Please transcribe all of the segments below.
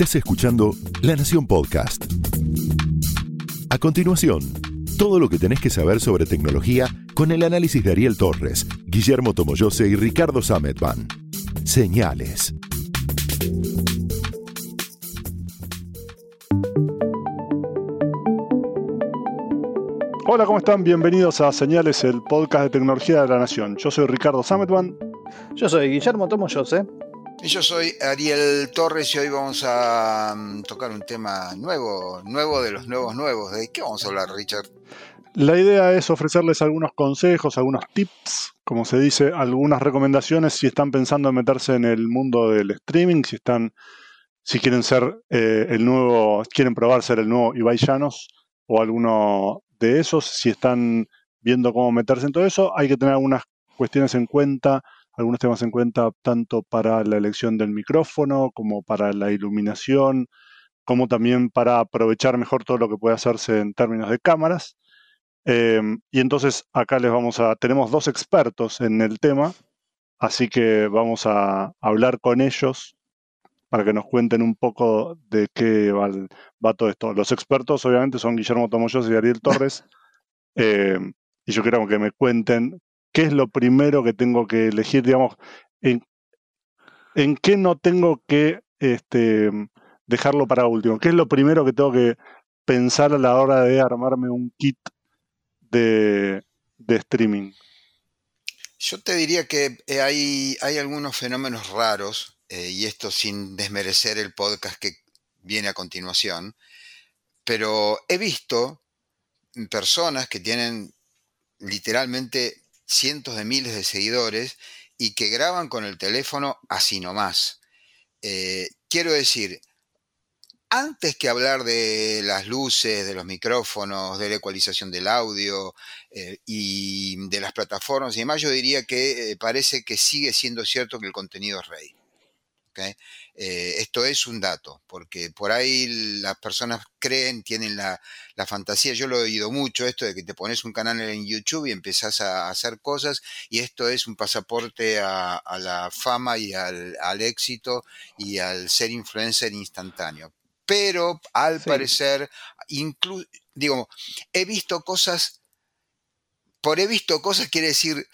Estás escuchando La Nación Podcast. A continuación, todo lo que tenés que saber sobre tecnología con el análisis de Ariel Torres, Guillermo Tomoyose y Ricardo Sametban. Señales. Hola, ¿cómo están? Bienvenidos a Señales, el podcast de tecnología de la Nación. Yo soy Ricardo Sametban. Yo soy Guillermo Tomoyose. Yo soy Ariel Torres y hoy vamos a mm, tocar un tema nuevo, nuevo de los nuevos nuevos. ¿De qué vamos a hablar, Richard? La idea es ofrecerles algunos consejos, algunos tips, como se dice, algunas recomendaciones si están pensando en meterse en el mundo del streaming, si están, si quieren ser eh, el nuevo, quieren probar ser el nuevo Ibai Llanos o alguno de esos, si están viendo cómo meterse en todo eso, hay que tener algunas cuestiones en cuenta algunos temas en cuenta tanto para la elección del micrófono como para la iluminación, como también para aprovechar mejor todo lo que puede hacerse en términos de cámaras. Em, y entonces acá les vamos a, tenemos dos expertos en el tema, así que vamos a hablar con ellos para que nos cuenten un poco de qué va, todo esto. Los expertos obviamente son Guillermo Tomoyos y Ariel Torres, em, y yo quiero que me cuenten qué es lo primero que tengo que elegir, digamos, en, qué no tengo que este, dejarlo para último, qué es lo primero que tengo que pensar a la hora de armarme un kit de, streaming. Yo te diría que eh, hay, hay algunos fenómenos raros, eh, y esto sin desmerecer el podcast que viene a continuación, pero he visto personas que tienen literalmente cientos de miles de seguidores y que graban con el teléfono así nomás. Eh, quiero decir, antes que hablar de las luces, de los micrófonos, de la ecualización del audio eh, y de las plataformas y demás, yo diría que eh, parece que sigue siendo cierto que el contenido es rey. Eh, esto es un dato, porque por ahí las personas creen, tienen la, fantasía, yo lo he oído mucho, esto de que te pones un canal en YouTube y empezás a hacer cosas, y esto es un pasaporte a, la fama y al, éxito y al ser influencer instantáneo. Pero al parecer, digo, he visto cosas, por he visto cosas quiere decir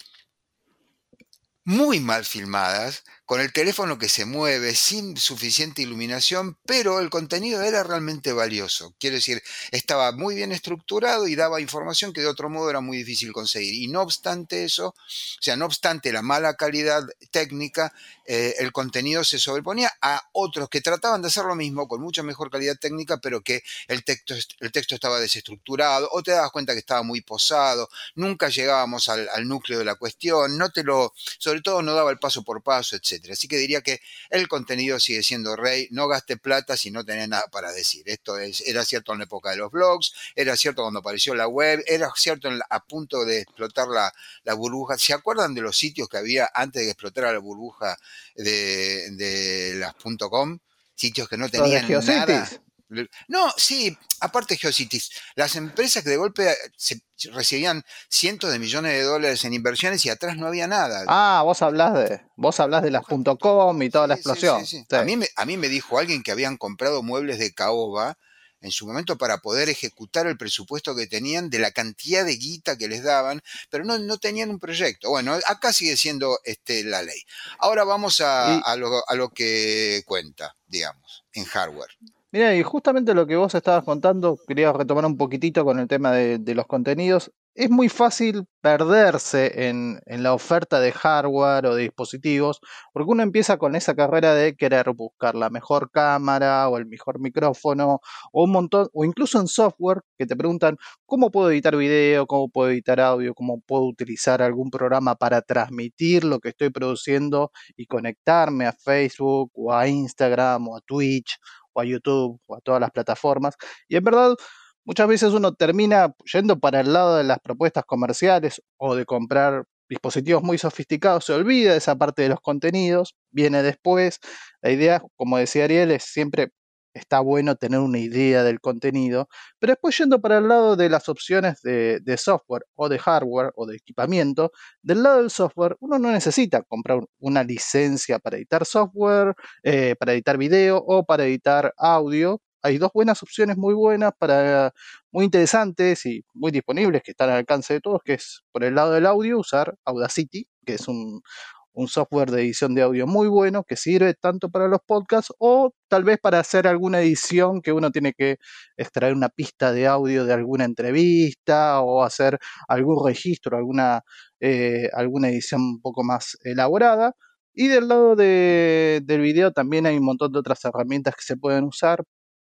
muy mal filmadas, con el teléfono que se mueve, sin suficiente iluminación, pero el contenido era realmente valioso. Quiero decir, estaba muy bien estructurado y daba información que de otro modo era muy difícil conseguir. Y no obstante eso, o sea, no obstante la mala calidad técnica, eh, el contenido se sobreponía a otros que trataban de hacer lo mismo con mucha mejor calidad técnica, pero que el texto, el texto estaba desestructurado, o te dabas cuenta que estaba muy posado, nunca llegábamos al, al núcleo de la cuestión, no te lo, sobre todo no daba el paso por paso, etc. Así que diría que el contenido sigue siendo rey, no gaste plata si no tenés nada para decir. Esto es, era cierto en la época de los blogs, era cierto cuando apareció la web, era cierto a punto de explotar la, burbuja. ¿Se acuerdan de los sitios que había antes de que explotara la burbuja de, de las .com? Sitios que no tenían nada. No, sí, aparte Geocities, las empresas que de golpe se recibían cientos de millones de dólares en inversiones y atrás no había nada. Ah, vos hablás de, vos hablas de las .com y toda la explosión. a, mí me, a mí me dijo alguien que habían comprado muebles de caoba en su momento para poder ejecutar el presupuesto que tenían de la cantidad de guita que les daban, pero no, no tenían un proyecto. Bueno, acá sigue siendo este, la ley. Ahora vamos a, a, lo, a lo que cuenta, digamos, en hardware. Y justamente lo que vos estabas contando, quería retomar un poquitito con el tema de, los contenidos. Es muy fácil perderse en, la oferta de hardware o de dispositivos, porque uno empieza con esa carrera de querer buscar la mejor cámara o el mejor micrófono, o un montón, o incluso en software que te preguntan cómo puedo editar video, cómo puedo editar audio, cómo puedo utilizar algún programa para transmitir lo que estoy produciendo y conectarme a Facebook o a Instagram o a Twitch a YouTube o a todas las plataformas. Y en verdad, muchas veces uno termina yendo para el lado de las propuestas comerciales o de comprar dispositivos muy sofisticados, se olvida esa parte de los contenidos, viene después. La idea, como decía Ariel, es siempre está bueno tener una idea del contenido, pero después yendo para el lado de las opciones de, software o de hardware o de equipamiento, del lado del software uno no necesita comprar una licencia para editar software, eh, para editar video o para editar audio. Hay dos buenas opciones muy buenas para muy interesantes y muy disponibles que están al alcance de todos, que es por el lado del audio usar Audacity, que es un, un software de edición de audio muy bueno que sirve tanto para los podcasts o tal vez para hacer alguna edición que uno tiene que extraer una pista de audio de alguna entrevista o hacer algún registro, alguna, eh, alguna edición un poco más elaborada. Y del lado del video también hay un montón de otras herramientas que se pueden usar,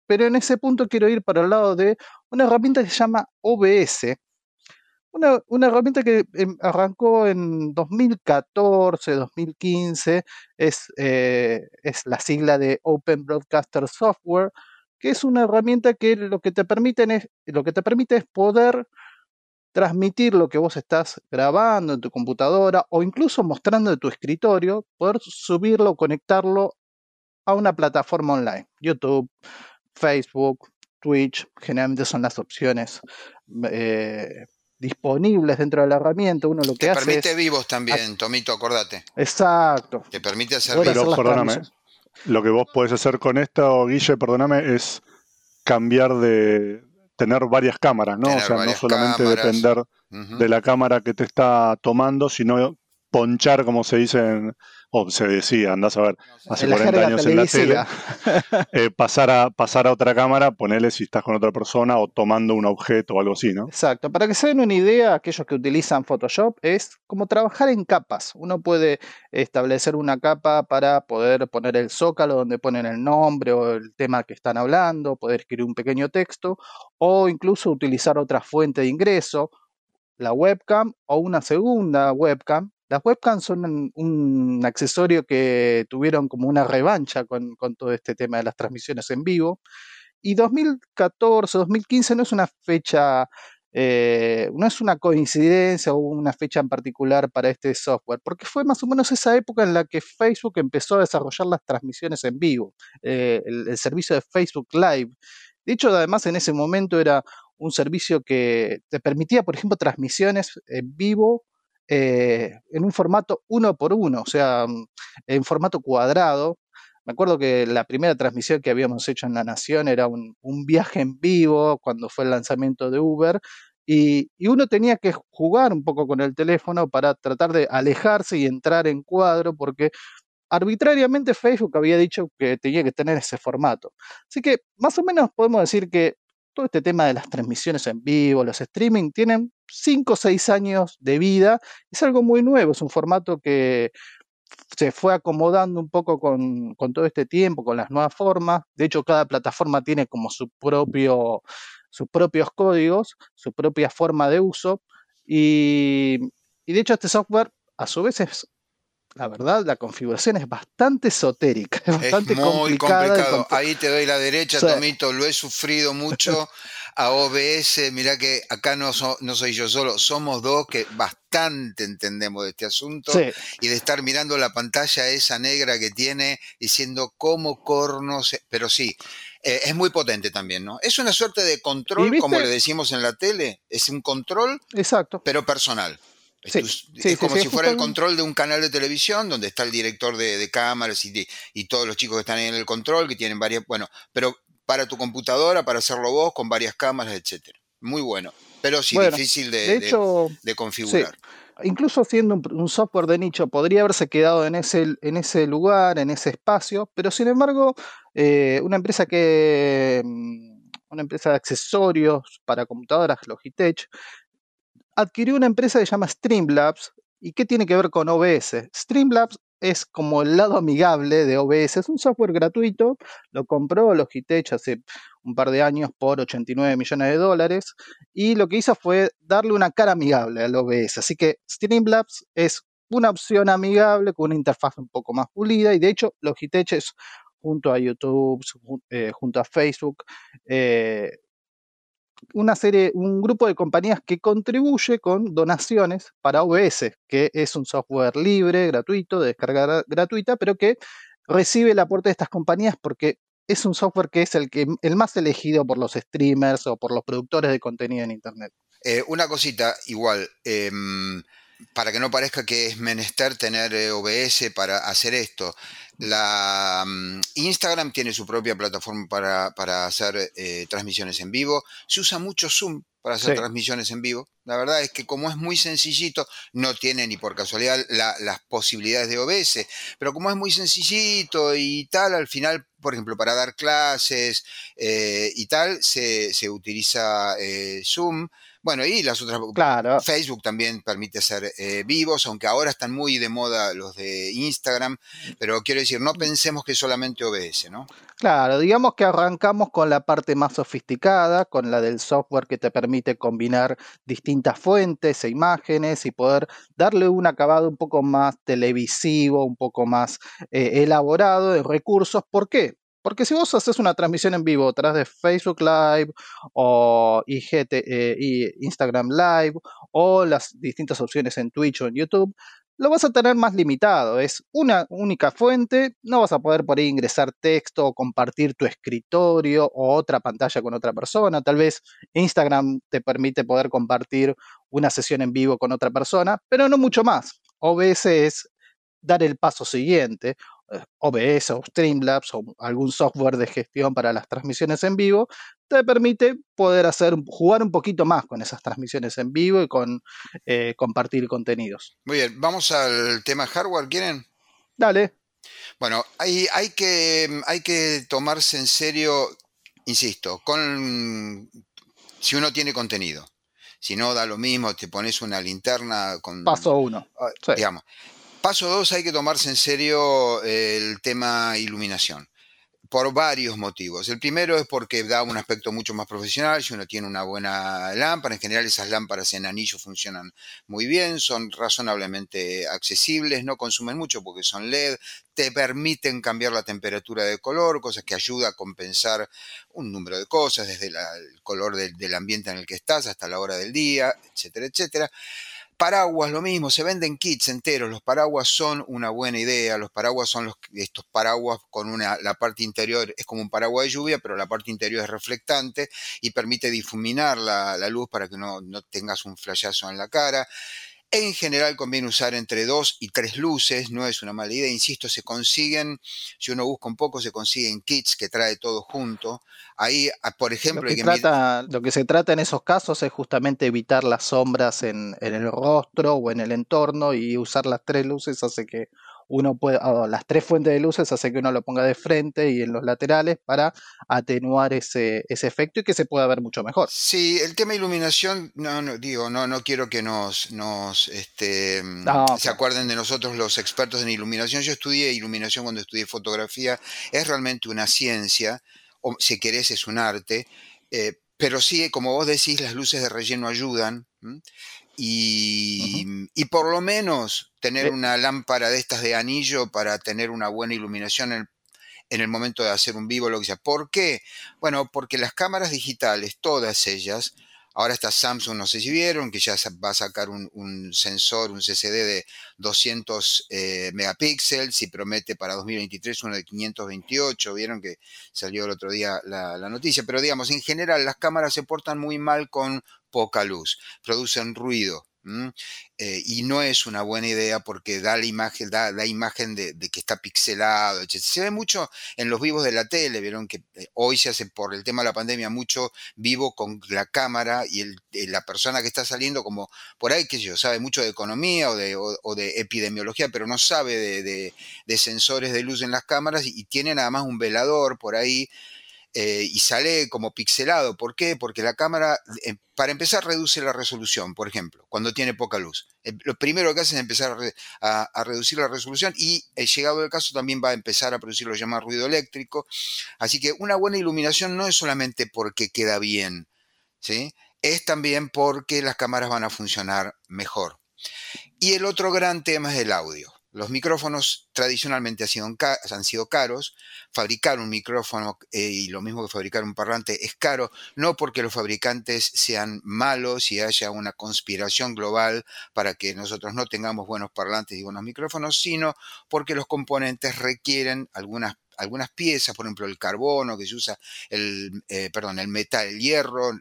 pero en ese punto quiero ir para el lado de una herramienta que se llama OBS, una, herramienta que em, arrancó en 2014, 2015, es, eh, es la sigla de Open Broadcaster Software, que es una herramienta que lo que te, permiten es, lo que te permite es poder transmitir lo que vos estás grabando en tu computadora o incluso mostrando de tu escritorio, poder subirlo, conectarlo a una plataforma online, YouTube, Facebook, Twitch, generalmente son las opciones eh, disponibles dentro de la herramienta, uno lo que Te hace permite vivos también, Tomito, acordate. Exacto. Te permite hacer Pero perdóname, lo que vos podés hacer con esto, Guille, perdóname, es cambiar de tener varias cámaras, ¿no? o sea, no solamente depender de la cámara que te está tomando, sino ponchar, como se dice en, o se decía, andás a ver, hace 40 años en la tele, eh, pasar, a, pasar a otra cámara, ponerle si estás con otra persona o tomando un objeto o algo así, ¿no? Exacto. Para que se den una idea, aquellos que utilizan Photoshop, es como trabajar en capas. Uno puede establecer una capa para poder poner el zócalo donde ponen el nombre o el tema que están hablando, poder escribir un pequeño texto o incluso utilizar otra fuente de ingreso, la webcam o una segunda webcam las webcams son un, accesorio que tuvieron como una revancha con, todo este tema de las transmisiones en vivo. Y 2014, 2015 no es una fecha, eh, no es una coincidencia o una fecha en particular para este software, porque fue más o menos esa época en la que Facebook empezó a desarrollar las transmisiones en vivo, eh, el, servicio de Facebook Live. De hecho, además en ese momento era un servicio que te permitía, por ejemplo, transmisiones en vivo eh, en un formato uno por uno, o sea, mm, en formato cuadrado. Me acuerdo que la primera transmisión que habíamos hecho en La Nación era un, viaje en vivo cuando fue el lanzamiento de Uber y, uno tenía que jugar un poco con el teléfono para tratar de alejarse y entrar en cuadro porque arbitrariamente Facebook había dicho que tenía que tener ese formato. Así que más o menos podemos decir que todo este tema de las transmisiones en vivo, los streaming, tienen 5 o 6 años de vida. Es algo muy nuevo, es un formato que se fue acomodando un poco con, todo este tiempo, con las nuevas formas. De hecho, cada plataforma tiene como su propio, sus propios códigos, su propia forma de uso. Y, y de hecho, este software a su vez es la verdad, la configuración es bastante esotérica, es bastante muy complicado. Ahí te doy la derecha, Tomito, lo he sufrido mucho. A OBS, mira que acá no, no soy yo solo, somos dos que bastante entendemos de este asunto y de estar mirando la pantalla esa negra que tiene diciendo cómo cornos, pero sí, eh, es muy potente también, ¿no? Es una suerte de control, como le decimos en la tele, es un control, Exacto. pero personal. Es, como si fuera el control de un canal de televisión donde está el director de, cámaras y, y, todos los chicos que están en el control, que tienen varias, bueno, pero para tu computadora, para hacerlo vos, con varias cámaras, etcétera. Muy bueno, pero sí difícil de, de, configurar. Incluso siendo un, software de nicho, podría haberse quedado en ese, en ese lugar, en ese espacio, pero sin embargo, eh, una empresa que mm, una empresa de accesorios para computadoras, Logitech, adquirió una empresa que se llama Streamlabs. ¿Y qué tiene que ver con OBS? Streamlabs es como el lado amigable de OBS. Es un software gratuito. Lo compró Logitech hace un par de años por 89 millones de dólares. Y lo que hizo fue darle una cara amigable al OBS. Así que Streamlabs es una opción amigable con una interfaz un poco más pulida. Y de hecho, Logitech es junto a YouTube, eh, junto a Facebook, eh, una serie, un grupo de compañías que contribuye con donaciones para OBS, que es un software libre, gratuito, de descarga gratuita, pero que recibe el aporte de estas compañías porque es un software que es el, que, el más elegido por los streamers o por los productores de contenido en Internet. Eh, una cosita, igual, em, para que no parezca que es menester tener eh, OBS para hacer esto. La mm, Instagram tiene su propia plataforma para, hacer eh, transmisiones en vivo. Se usa mucho Zoom para hacer transmisiones en vivo. La verdad es que como es muy sencillito, no tiene ni por casualidad las posibilidades de OBS, pero como es muy sencillito y tal, al final, por ejemplo, para dar clases eh, y tal, se, se utiliza Zoom. Bueno, y las otras. Claro. Facebook también permite ser eh, vivos, aunque ahora están muy de moda los de Instagram. Pero quiero decir, no pensemos que solamente OBS, ¿no? Claro, digamos que arrancamos con la parte más sofisticada, con la del software que te permite combinar distintas fuentes e imágenes y poder darle un acabado un poco más televisivo, un poco más eh, elaborado de recursos. ¿Por qué? Porque si vos haces una transmisión en vivo a través de Facebook Live o IGT, eh, Instagram Live o las distintas opciones en Twitch o en YouTube, lo vas a tener más limitado. Es una única fuente, no vas a poder por ahí ingresar texto o compartir tu escritorio o otra pantalla con otra persona. Tal vez Instagram te permite poder compartir una sesión en vivo con otra persona, pero no mucho más. OBS es dar el paso siguiente OBS o Streamlabs o algún software de gestión para las transmisiones en vivo, te permite poder hacer, jugar un poquito más con esas transmisiones en vivo y con eh, compartir contenidos. Muy bien, vamos al tema hardware, ¿quieren? Dale. Bueno, hay, hay, que, hay que tomarse en serio, insisto, con si uno tiene contenido. Si no, da lo mismo, te pones una linterna con... Paso uno. Ah, digamos. Paso dos, hay que tomarse en serio el tema iluminación por varios motivos. El primero es porque da un aspecto mucho más profesional, si uno tiene una buena lámpara, en general esas lámparas en anillo funcionan muy bien, son razonablemente accesibles, no consumen mucho porque son LED, te permiten cambiar la temperatura de color, cosas que ayuda a compensar un número de cosas, desde el color del ambiente en el que estás hasta la hora del día, etcétera, etcétera. Paraguas, lo mismo, se venden kits enteros. Los paraguas son una buena idea. Los paraguas son los, estos paraguas con una, la parte interior es como un paraguas de lluvia, pero la parte interior es reflectante y permite difuminar la, luz para que no, no tengas un flashazo en la cara. En general conviene usar entre dos y tres luces, no es una mala idea, insisto, se consiguen, si uno busca un poco, se consiguen kits que trae todo junto. Ahí, ah, por ejemplo... Lo que, trata, lo que se trata en esos casos es justamente evitar las sombras en, en el rostro o en el entorno y usar las tres luces hace que uno puede, las tres fuentes de luces hace que uno lo ponga de frente y en los laterales para atenuar ese, ese efecto y que se pueda ver mucho mejor. Sí, el tema de iluminación, no, no digo, no, no quiero que nos, nos este, se acuerden de nosotros los expertos en iluminación. Yo estudié iluminación cuando estudié fotografía, es realmente una ciencia, o si querés es un arte, eh, pero sí, como vos decís, las luces de relleno ayudan. Y, por lo menos tener una lámpara de estas de anillo para tener una buena iluminación en, el momento de hacer un vivo, lo que sea. ¿Por qué? Bueno, porque las cámaras digitales, todas ellas, ahora está Samsung, no sé si vieron, que ya va a sacar un, sensor, un CCD de 200 eh, megapíxeles y promete para 2023 uno de 528, vieron que salió el otro día la, la noticia, pero digamos, en general las cámaras se portan muy mal con poca luz, producen ruido. Eh, y no es una buena idea porque da la imagen, da la imagen de, que está pixelado, etc. Se ve mucho en los vivos de la tele, vieron que eh, hoy se hace por el tema de la pandemia mucho vivo con la cámara y eh, la persona que está saliendo como por ahí, que yo, sabe mucho de economía o de, epidemiología, pero no sabe de, de, sensores de luz en las cámaras y, y tiene nada más un velador por ahí eh, y sale como pixelado. ¿Por qué? Porque la cámara, eh, para empezar, reduce la resolución, por ejemplo, cuando tiene poca luz. Eh, lo primero que hace es empezar a, reducir la resolución y, llegado el caso, también va a empezar a producir lo llamado ruido eléctrico. Así que una buena iluminación no es solamente porque queda bien, ¿sí? es también porque las cámaras van a funcionar mejor. Y el otro gran tema es el audio. Los micrófonos tradicionalmente han sido, han sido caros. Fabricar un micrófono eh, y lo mismo que fabricar un parlante es caro, no porque los fabricantes sean malos y haya una conspiración global para que nosotros no tengamos buenos parlantes y buenos micrófonos, sino porque los componentes requieren algunas algunas piezas, por ejemplo el carbono que se usa, el, eh, perdón, el metal, el hierro,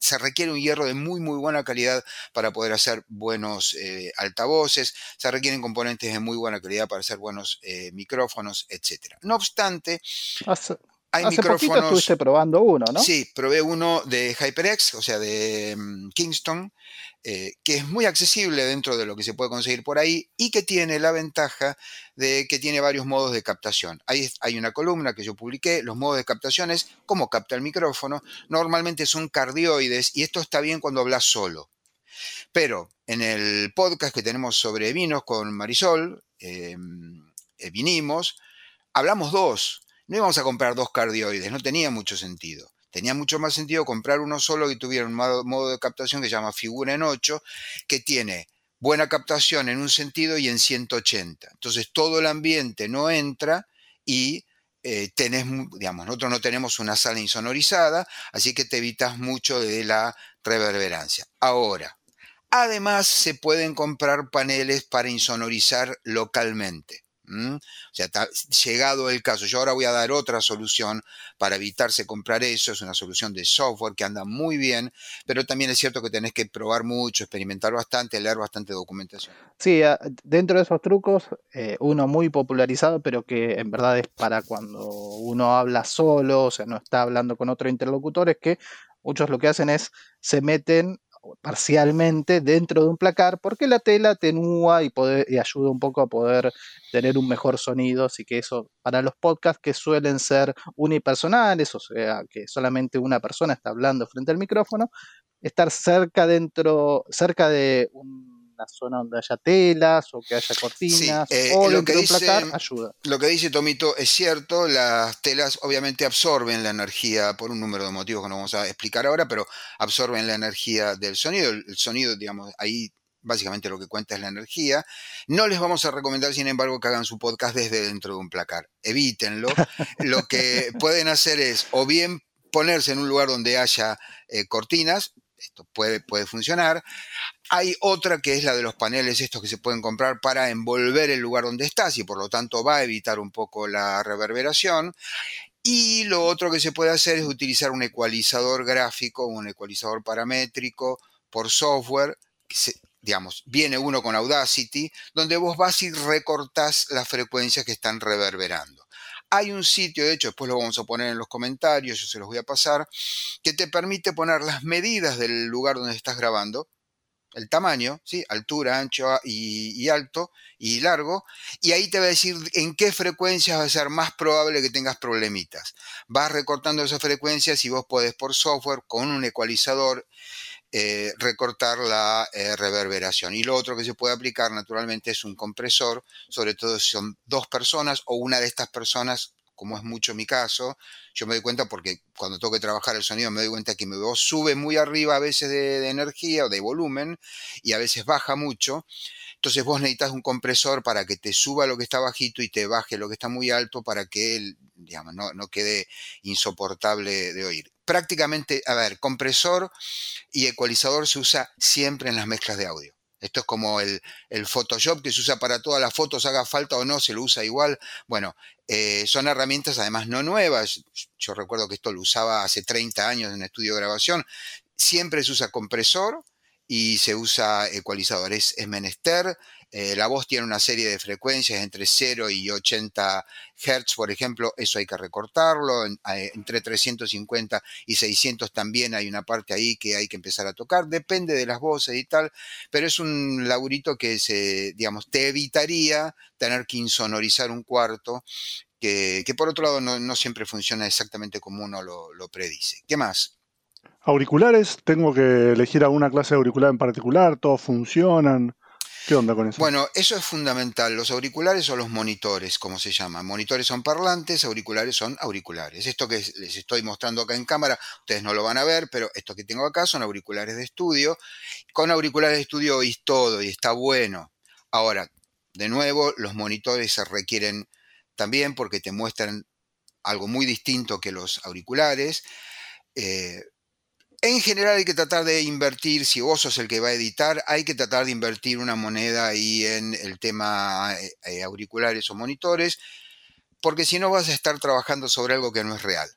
se requiere un hierro de muy, muy buena calidad para poder hacer buenos eh, altavoces, se requieren componentes de muy buena calidad para hacer buenos eh, micrófonos, etc. No obstante, hay Hace micrófonos. estuviste probando uno, ¿no? Sí, probé uno de HyperX, o sea, de mm, Kingston, eh, que es muy accesible dentro de lo que se puede conseguir por ahí y que tiene la ventaja de que tiene varios modos de captación. Ahí hay una columna que yo publiqué, los modos de captación es cómo capta el micrófono. Normalmente son cardioides y esto está bien cuando hablas solo. Pero en el podcast que tenemos sobre vinos con Marisol, em, eh, vinimos, hablamos dos no íbamos a comprar dos cardioides, no tenía mucho sentido. Tenía mucho más sentido comprar uno solo que tuviera un modo de captación que se llama figura en 8, que tiene buena captación en un sentido y en 180. Entonces todo el ambiente no entra y eh, tenés, digamos, nosotros no tenemos una sala insonorizada, así que te evitas mucho de la reverberancia. Ahora, además se pueden comprar paneles para insonorizar localmente. O sea, llegado el caso, yo ahora voy a dar otra solución para evitarse comprar eso, es una solución de software que anda muy bien, pero también es cierto que tenés que probar mucho, experimentar bastante, leer bastante documentación. Sí, dentro de esos trucos, eh, uno muy popularizado, pero que en verdad es para cuando uno habla solo, o sea, no está hablando con otro interlocutor, es que muchos lo que hacen es se meten parcialmente dentro de un placar porque la tela atenúa y, ayuda un poco a poder tener un mejor sonido, así que eso para los podcasts que suelen ser unipersonales, o sea, que solamente una persona está hablando frente al micrófono, estar cerca dentro, cerca de un zona donde haya telas o que haya cortinas eh, o lo que dice, ayuda. Lo que dice Tomito es cierto, las telas obviamente absorben la energía por un número de motivos que no vamos a explicar ahora, pero absorben la energía del sonido. El, sonido, digamos, ahí básicamente lo que cuenta es la energía. No les vamos a recomendar, sin embargo, que hagan su podcast desde dentro de un placar. Evítenlo. lo que pueden hacer es o bien ponerse en un lugar donde haya eh, cortinas, esto puede, puede funcionar. Hay otra que es la de los paneles estos que se pueden comprar para envolver el lugar donde estás y por lo tanto va a evitar un poco la reverberación. Y lo otro que se puede hacer es utilizar un ecualizador gráfico, un ecualizador paramétrico por software. digamos, viene uno con Audacity, donde vos vas y recortás las frecuencias que están reverberando. Hay un sitio, de hecho, después lo vamos a poner en los comentarios, yo se los voy a pasar, que te permite poner las medidas del lugar donde estás grabando, el tamaño, ¿sí? altura, ancho y, alto y largo, y ahí te va a decir en qué frecuencias va a ser más probable que tengas problemitas. Vas recortando esas frecuencias y vos podés por software con un ecualizador eh, recortar la eh, reverberación. Y lo otro que se puede aplicar naturalmente es un compresor, sobre todo si son dos personas o una de estas personas, como es mucho mi caso, yo me doy cuenta porque cuando tengo que trabajar el sonido me doy cuenta que mi voz sube muy arriba a veces de, energía o de volumen y a veces baja mucho. Entonces vos necesitas un compresor para que te suba lo que está bajito y te baje lo que está muy alto para que el, no quede insoportable de oír. Prácticamente, a ver, compresor y ecualizador se usa siempre en las mezclas de audio. Esto es como el, Photoshop que se usa para todas las fotos, haga falta o no, se lo usa igual. Bueno, eh, son herramientas además no nuevas. Yo recuerdo que esto lo usaba hace 30 años en estudio de grabación. Siempre se usa compresor y se usa ecualizador. Es, es menester eh, la voz tiene una serie de frecuencias entre 0 y 80 Hz, por ejemplo, eso hay que recortarlo. Eh, entre 350 y 600 también hay una parte ahí que hay que empezar a tocar. Depende de las voces y tal, pero es un laburito que se, digamos, te evitaría tener que insonorizar un cuarto. Que, por otro lado no, siempre funciona exactamente como uno lo, lo predice. ¿Qué más? Auriculares, tengo que elegir alguna clase de auricular en particular, todos funcionan. Bueno, eso es fundamental. Los auriculares son los monitores, como se llama. Monitores son parlantes, auriculares son auriculares. Esto que les estoy mostrando acá en cámara, ustedes no lo van a ver, pero esto que tengo acá son auriculares de estudio. Con auriculares de estudio oís todo y está bueno. Ahora, De nuevo, los monitores se requieren también porque te muestran algo muy distinto que los auriculares. Eh, en general hay que tratar de invertir, si vos sos el que va a editar, hay que tratar de invertir una moneda ahí en el tema eh, eh, auriculares o monitores, porque si no vas a estar trabajando sobre algo que no es real.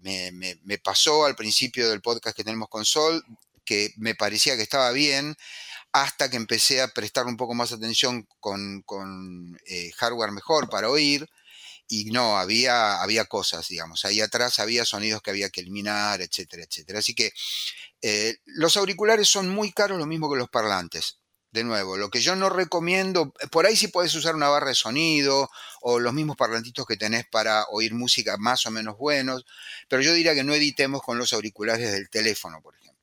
me, me, pasó al principio del podcast que tenemos con Sol, que me parecía que estaba bien, hasta que empecé a prestar un poco más atención con, con hardware mejor para oír y no, había, había cosas, digamos, ahí atrás había sonidos que había que eliminar, etcétera, etcétera. Así que eh, los auriculares son muy caros, lo mismo que los parlantes. De nuevo, lo que yo no recomiendo, por ahí sí puedes usar una barra de sonido o los mismos parlantitos que tenés para oír música más o menos buenos, pero yo diría que no editemos con los auriculares del teléfono, por ejemplo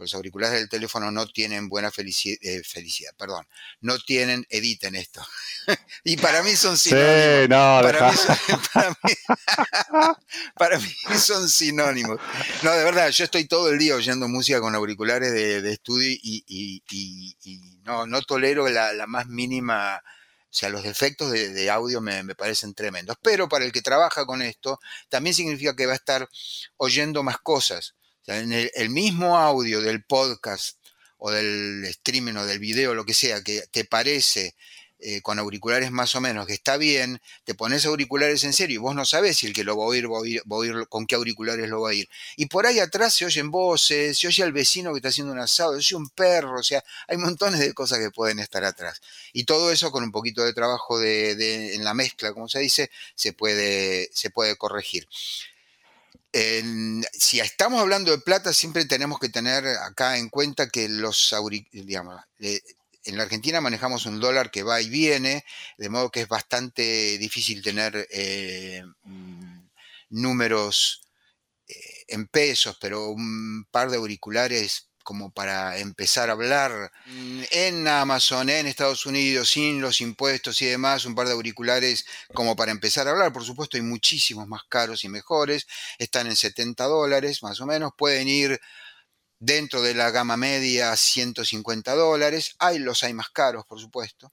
los auriculares del teléfono no tienen buena eh, felicidad, perdón, no tienen, editen esto. y para mí son sinónimos. para, mí, son sinónimos. No, de verdad, yo estoy todo el día oyendo música con auriculares de, estudio y, no, no tolero la, más mínima... O sea, los defectos de, audio me, me, parecen tremendos. Pero para el que trabaja con esto, también significa que va a estar oyendo más cosas en el, mismo audio del podcast o del streaming o del video, lo que sea, que te parece eh, con auriculares más o menos que está bien, te pones auriculares en serio y vos no sabés si el que lo va a oír va a oír, va a con qué auriculares lo va a oír. Y por ahí atrás se oyen voces, se oye al vecino que está haciendo un asado, se oye un perro, o sea, hay montones de cosas que pueden estar atrás. Y todo eso con un poquito de trabajo de, en la mezcla, como se dice, se puede, se puede corregir si estamos hablando de plata, siempre tenemos que tener acá en cuenta que los digamos, en la Argentina manejamos un dólar que va y viene, de modo que es bastante difícil tener eh, mm, números eh, en pesos, pero un par de auriculares como para empezar a hablar mm, en Amazon, en Estados Unidos, sin los impuestos y demás, un par de auriculares como para empezar a hablar. Por supuesto, hay muchísimos más caros y mejores, están en 70 dólares más o menos, pueden ir dentro de la gama media 150 dólares, hay los hay más caros, por supuesto.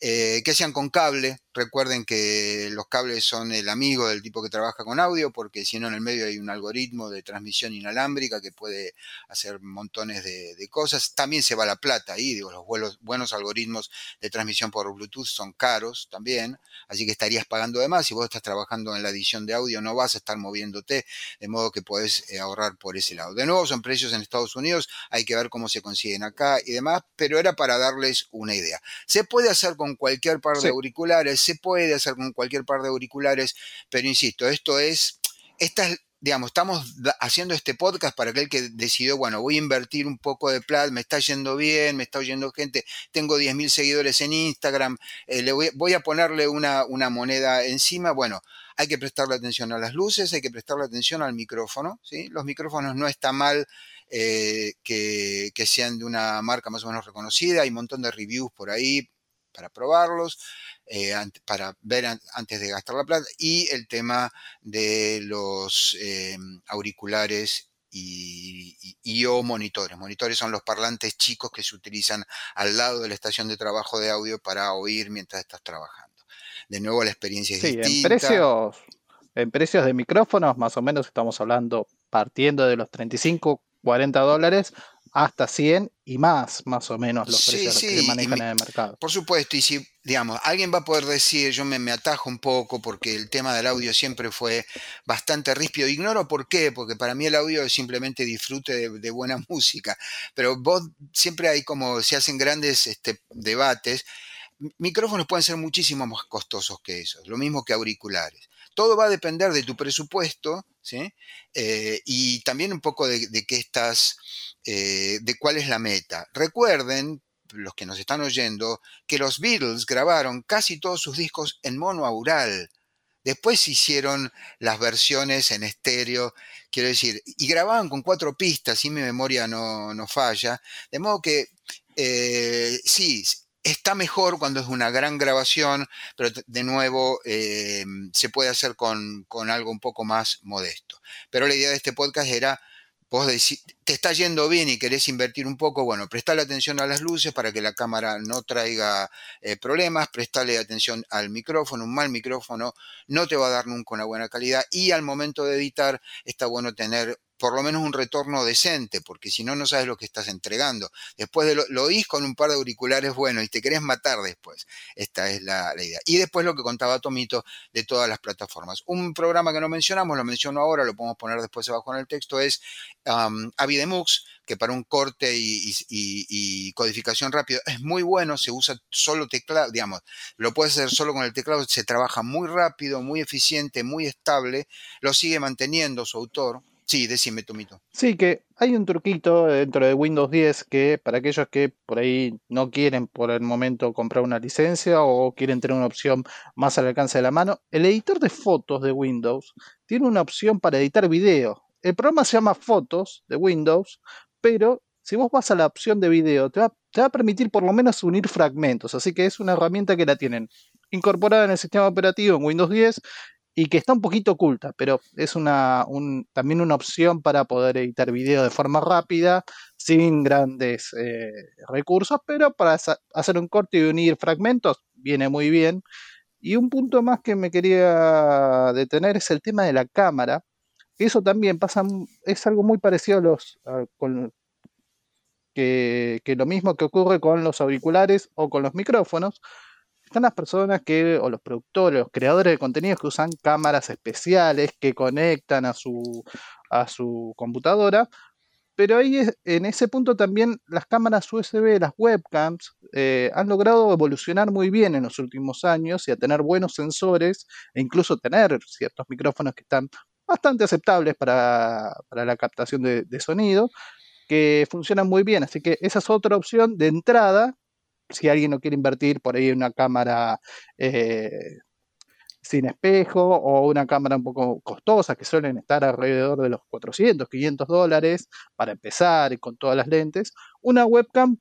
Eh, que sean con cable. Recuerden que los cables son el amigo del tipo que trabaja con audio, porque si no en el medio hay un algoritmo de transmisión inalámbrica que puede hacer montones de, cosas. También se va la plata ahí, los buenos algoritmos de transmisión por Bluetooth son caros también, así que estarías pagando de más. Si vos estás trabajando en la edición de audio, no vas a estar moviéndote, de modo que podés eh, ahorrar por ese lado. De nuevo, son precios en Estados Unidos, hay que ver cómo se consiguen acá y demás, pero era para darles una idea. Se puede hacer con cualquier par de auriculares, se puede hacer con cualquier par de auriculares, pero insisto, esto es, esta digamos, estamos haciendo este podcast para aquel que decidió, bueno, voy a invertir un poco de plata, me está yendo bien, me está oyendo gente, tengo 10.000 seguidores en Instagram, eh, le voy, a ponerle una, una, moneda encima, bueno, hay que prestarle atención a las luces, hay que prestarle atención al micrófono, ¿sí? Los micrófonos no está mal eh, que, que, sean de una marca más o menos reconocida, hay un montón de reviews por ahí, para probarlos, eh, para ver antes de gastar la plata, y el tema de los eh, auriculares y, o monitores. Monitores son los parlantes chicos que se utilizan al lado de la estación de trabajo de audio para oír mientras estás trabajando. De nuevo la experiencia es sí, En precios, en precios de micrófonos, más o menos estamos hablando partiendo de los 35, 40 dólares hasta 100 y más, más o menos, los precios que manejan en el mercado. Por supuesto, y si, digamos, alguien va a poder decir, yo me, me, atajo un poco porque el tema del audio siempre fue bastante ríspido. Ignoro por qué, porque para mí el audio es simplemente disfrute de, buena música. Pero vos siempre hay como, se hacen grandes este, debates. Micrófonos pueden ser muchísimo más costosos que esos, lo mismo que auriculares. Todo va a depender de tu presupuesto, ¿sí? Eh, y también un poco de, qué estás eh, de cuál es la meta. Recuerden, los que nos están oyendo, que los Beatles grabaron casi todos sus discos en mono aural. Después hicieron las versiones en estéreo, quiero decir, y grababan con cuatro pistas, si mi memoria no, falla. De modo que eh, sí, está mejor cuando es una gran grabación, pero de nuevo eh, se puede hacer con, con algo un poco más modesto. Pero la idea de este podcast era vos te está yendo bien y querés invertir un poco, bueno, prestale atención a las luces para que la cámara no traiga eh, problemas, prestale atención al micrófono, un mal micrófono no te va a dar nunca una buena calidad y al momento de editar está bueno tener por lo menos un retorno decente, porque si no, no sabes lo que estás entregando. Después de lo, oís con un par de auriculares buenos y te querés matar después. Esta es la, idea. Y después lo que contaba Tomito de todas las plataformas. Un programa que no mencionamos, lo menciono ahora, lo podemos poner después abajo en el texto, es um, Avidemux, que para un corte y, codificación rápido es muy bueno, se usa solo teclado, digamos, lo puedes hacer solo con el teclado, se trabaja muy rápido, muy eficiente, muy estable, lo sigue manteniendo su autor, Sí, decime, Tomito. Sí, que hay un truquito dentro de Windows 10 que para aquellos que por ahí no quieren por el momento comprar una licencia o quieren tener una opción más al alcance de la mano, el editor de fotos de Windows tiene una opción para editar video. El programa se llama Fotos de Windows, pero si vos vas a la opción de video, te va, te va a permitir por lo menos unir fragmentos. Así que es una herramienta que la tienen incorporada en el sistema operativo en Windows 10 y que está un poquito oculta, pero es una, también una opción para poder editar video de forma rápida, sin grandes eh, recursos, pero para hacer un corte y unir fragmentos viene muy bien. Y un punto más que me quería detener es el tema de la cámara. Eso también pasa, es algo muy parecido a los, que, que lo mismo que ocurre con los auriculares o con los micrófonos, están las personas que, o los productores, los creadores de contenidos que usan cámaras especiales que conectan a su, a su computadora. Pero ahí en ese punto también las cámaras USB, las webcams, eh, han logrado evolucionar muy bien en los últimos años y a tener buenos sensores e incluso tener ciertos micrófonos que están bastante aceptables para, la captación de sonido, que funcionan muy bien. Así que esa es otra opción de entrada si alguien no quiere invertir por ahí en una cámara eh, sin espejo o una cámara un poco costosa que suelen estar alrededor de los 400, 500 dólares para empezar y con todas las lentes, una webcam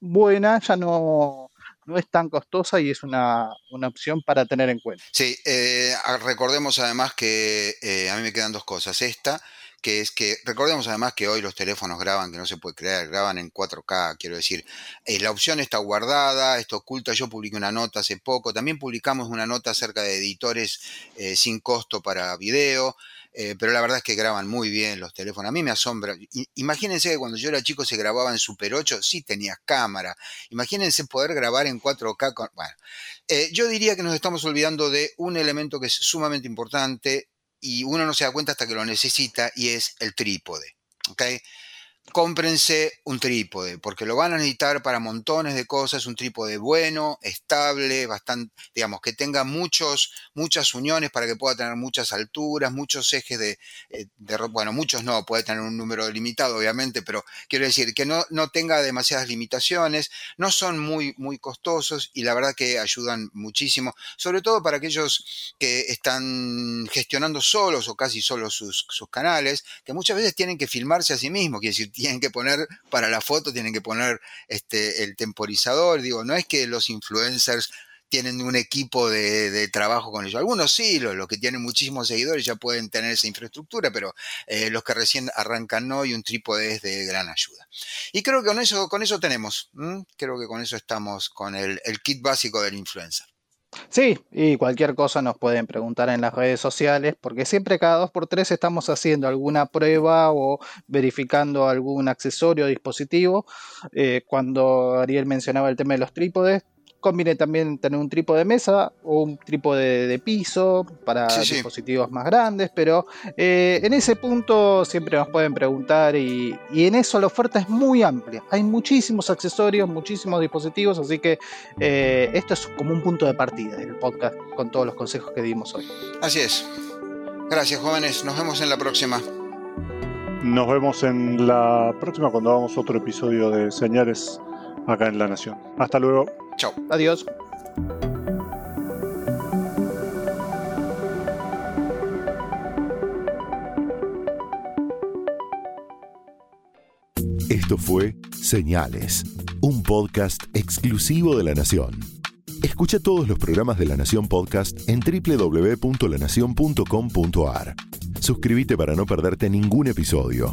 buena ya no, no es tan costosa y es una, opción para tener en cuenta. Sí, eh, recordemos además que eh, a mí me quedan dos cosas. Esta, que es que recordemos además que hoy los teléfonos graban, que no se puede creer, graban en 4K, quiero decir, eh, la opción está guardada, está oculta, yo publiqué una nota hace poco, también publicamos una nota acerca de editores eh, sin costo para video, eh, pero la verdad es que graban muy bien los teléfonos, a mí me asombra, imagínense que cuando yo era chico se grababa en Super 8, sí tenías cámara, imagínense poder grabar en 4K, con, bueno, yo diría que nos estamos olvidando de un elemento que es sumamente importante, y uno no se da cuenta hasta que lo necesita y es el trípode. ¿okay? Cómprense un trípode, porque lo van a necesitar para montones de cosas, un trípode bueno, estable, bastante, digamos, que tenga muchos, muchas uniones para que pueda tener muchas alturas, muchos ejes de, eh, bueno, muchos no, puede tener un número limitado, obviamente, pero quiero decir que no, no tenga demasiadas limitaciones, no son muy, muy costosos y la verdad que ayudan muchísimo, sobre todo para aquellos que están gestionando solos o casi solos sus, sus canales, que muchas veces tienen que filmarse a sí mismos, quiere decir, tienen que poner para la foto, tienen que poner este, el temporizador. Digo, no es que los influencers tienen un equipo de, trabajo con ellos. Algunos sí, los, que tienen muchísimos seguidores ya pueden tener esa infraestructura, pero eh, los que recién arrancan no y un trípode es de gran ayuda. Y creo que con eso, con eso tenemos, creo que con eso estamos con el, el kit básico del influencer. Sí, y cualquier cosa nos pueden preguntar en las redes sociales, porque siempre cada dos por tres estamos haciendo alguna prueba o verificando algún accesorio o dispositivo. Eh, cuando Ariel mencionaba el tema de los trípodes, Conviene también tener un trípode de mesa o un trípode de piso para dispositivos más grandes, pero eh, en ese punto siempre nos pueden preguntar y, en eso la oferta es muy amplia. Hay muchísimos accesorios, muchísimos dispositivos, así que eh, esto es como un punto de partida del podcast con todos los consejos que dimos hoy. Así es. Gracias jóvenes, nos vemos en la próxima. Nos vemos en la próxima cuando hagamos otro episodio de Señales acá en La Nación. Hasta luego. Chao. Adiós. Esto fue Señales, un podcast exclusivo de La Nación. Escucha todos los programas de La Nación Podcast en www.lanacion.com.ar. Suscríbete para no perderte ningún episodio